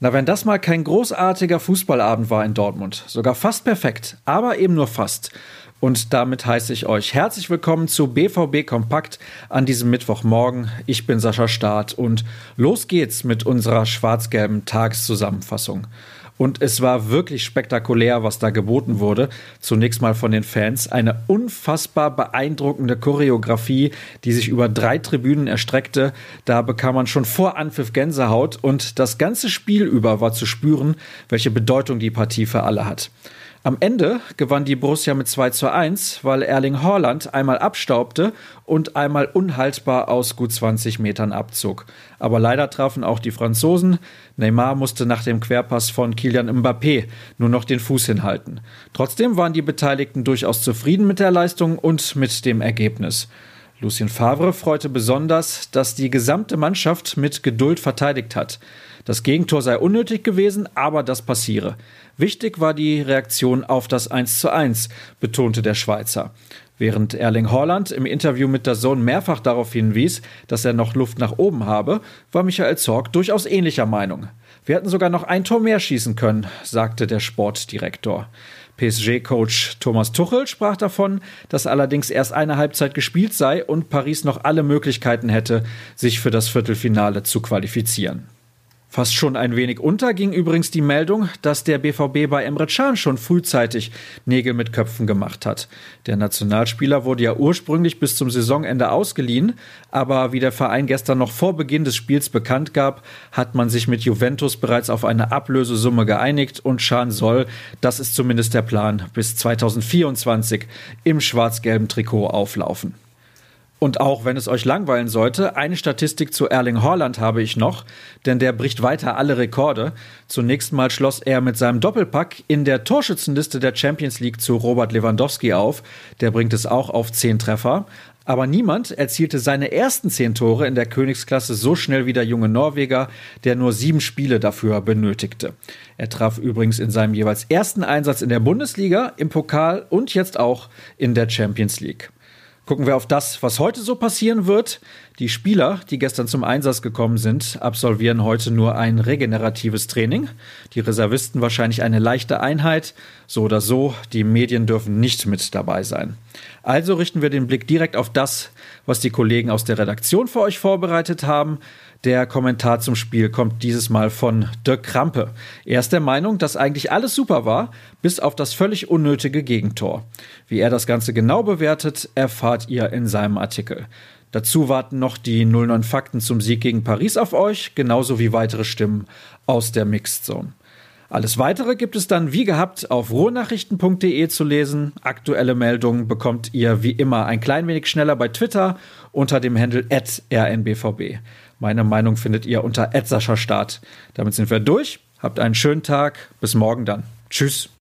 Na, wenn das mal kein großartiger Fußballabend war in Dortmund, sogar fast perfekt, aber eben nur fast. Und damit heiße ich euch herzlich willkommen zu BVB Kompakt an diesem Mittwochmorgen. Ich bin Sascha Staat und los geht's mit unserer schwarz-gelben Tageszusammenfassung. Und es war wirklich spektakulär, was da geboten wurde. Zunächst mal von den Fans. Eine unfassbar beeindruckende Choreografie, die sich über drei Tribünen erstreckte. Da bekam man schon vor Anpfiff Gänsehaut und das ganze Spiel über war zu spüren, welche Bedeutung die Partie für alle hat. Am Ende gewann die Borussia mit 2 zu 1, weil Erling Haaland einmal abstaubte und einmal unhaltbar aus gut 20 Metern abzog. Aber leider trafen auch die Franzosen. Neymar musste nach dem Querpass von Kilian Mbappé nur noch den Fuß hinhalten. Trotzdem waren die Beteiligten durchaus zufrieden mit der Leistung und mit dem Ergebnis. Lucien Favre freute besonders, dass die gesamte Mannschaft mit Geduld verteidigt hat. Das Gegentor sei unnötig gewesen, aber das passiere. Wichtig war die Reaktion auf das 1 zu 1, betonte der Schweizer. Während Erling Haaland im Interview mit der Sohn mehrfach darauf hinwies, dass er noch Luft nach oben habe, war Michael Zorg durchaus ähnlicher Meinung. Wir hätten sogar noch ein Tor mehr schießen können, sagte der Sportdirektor. PSG-Coach Thomas Tuchel sprach davon, dass allerdings erst eine Halbzeit gespielt sei und Paris noch alle Möglichkeiten hätte, sich für das Viertelfinale zu qualifizieren. Fast schon ein wenig unter ging übrigens die Meldung, dass der BVB bei Emre Can schon frühzeitig Nägel mit Köpfen gemacht hat. Der Nationalspieler wurde ja ursprünglich bis zum Saisonende ausgeliehen, aber wie der Verein gestern noch vor Beginn des Spiels bekannt gab, hat man sich mit Juventus bereits auf eine Ablösesumme geeinigt und Can soll, das ist zumindest der Plan, bis 2024 im schwarz-gelben Trikot auflaufen. Und auch wenn es euch langweilen sollte, eine Statistik zu Erling Haaland habe ich noch, denn der bricht weiter alle Rekorde. Zunächst mal schloss er mit seinem Doppelpack in der Torschützenliste der Champions League zu Robert Lewandowski auf. Der bringt es auch auf zehn Treffer. Aber niemand erzielte seine ersten zehn Tore in der Königsklasse so schnell wie der junge Norweger, der nur sieben Spiele dafür benötigte. Er traf übrigens in seinem jeweils ersten Einsatz in der Bundesliga, im Pokal und jetzt auch in der Champions League. Gucken wir auf das, was heute so passieren wird. Die Spieler, die gestern zum Einsatz gekommen sind, absolvieren heute nur ein regeneratives Training. Die Reservisten wahrscheinlich eine leichte Einheit. So oder so, die Medien dürfen nicht mit dabei sein. Also richten wir den Blick direkt auf das, was die Kollegen aus der Redaktion für euch vorbereitet haben. Der Kommentar zum Spiel kommt dieses Mal von Dirk Krampe. Er ist der Meinung, dass eigentlich alles super war, bis auf das völlig unnötige Gegentor. Wie er das Ganze genau bewertet, erfahrt ihr in seinem Artikel. Dazu warten noch die 09 Fakten zum Sieg gegen Paris auf euch, genauso wie weitere Stimmen aus der Mixed Zone. Alles weitere gibt es dann wie gehabt auf ruhrnachrichten.de zu lesen. Aktuelle Meldungen bekommt ihr wie immer ein klein wenig schneller bei Twitter unter dem Handle rnbvb. Meine Meinung findet ihr unter Start. Damit sind wir durch. Habt einen schönen Tag. Bis morgen dann. Tschüss.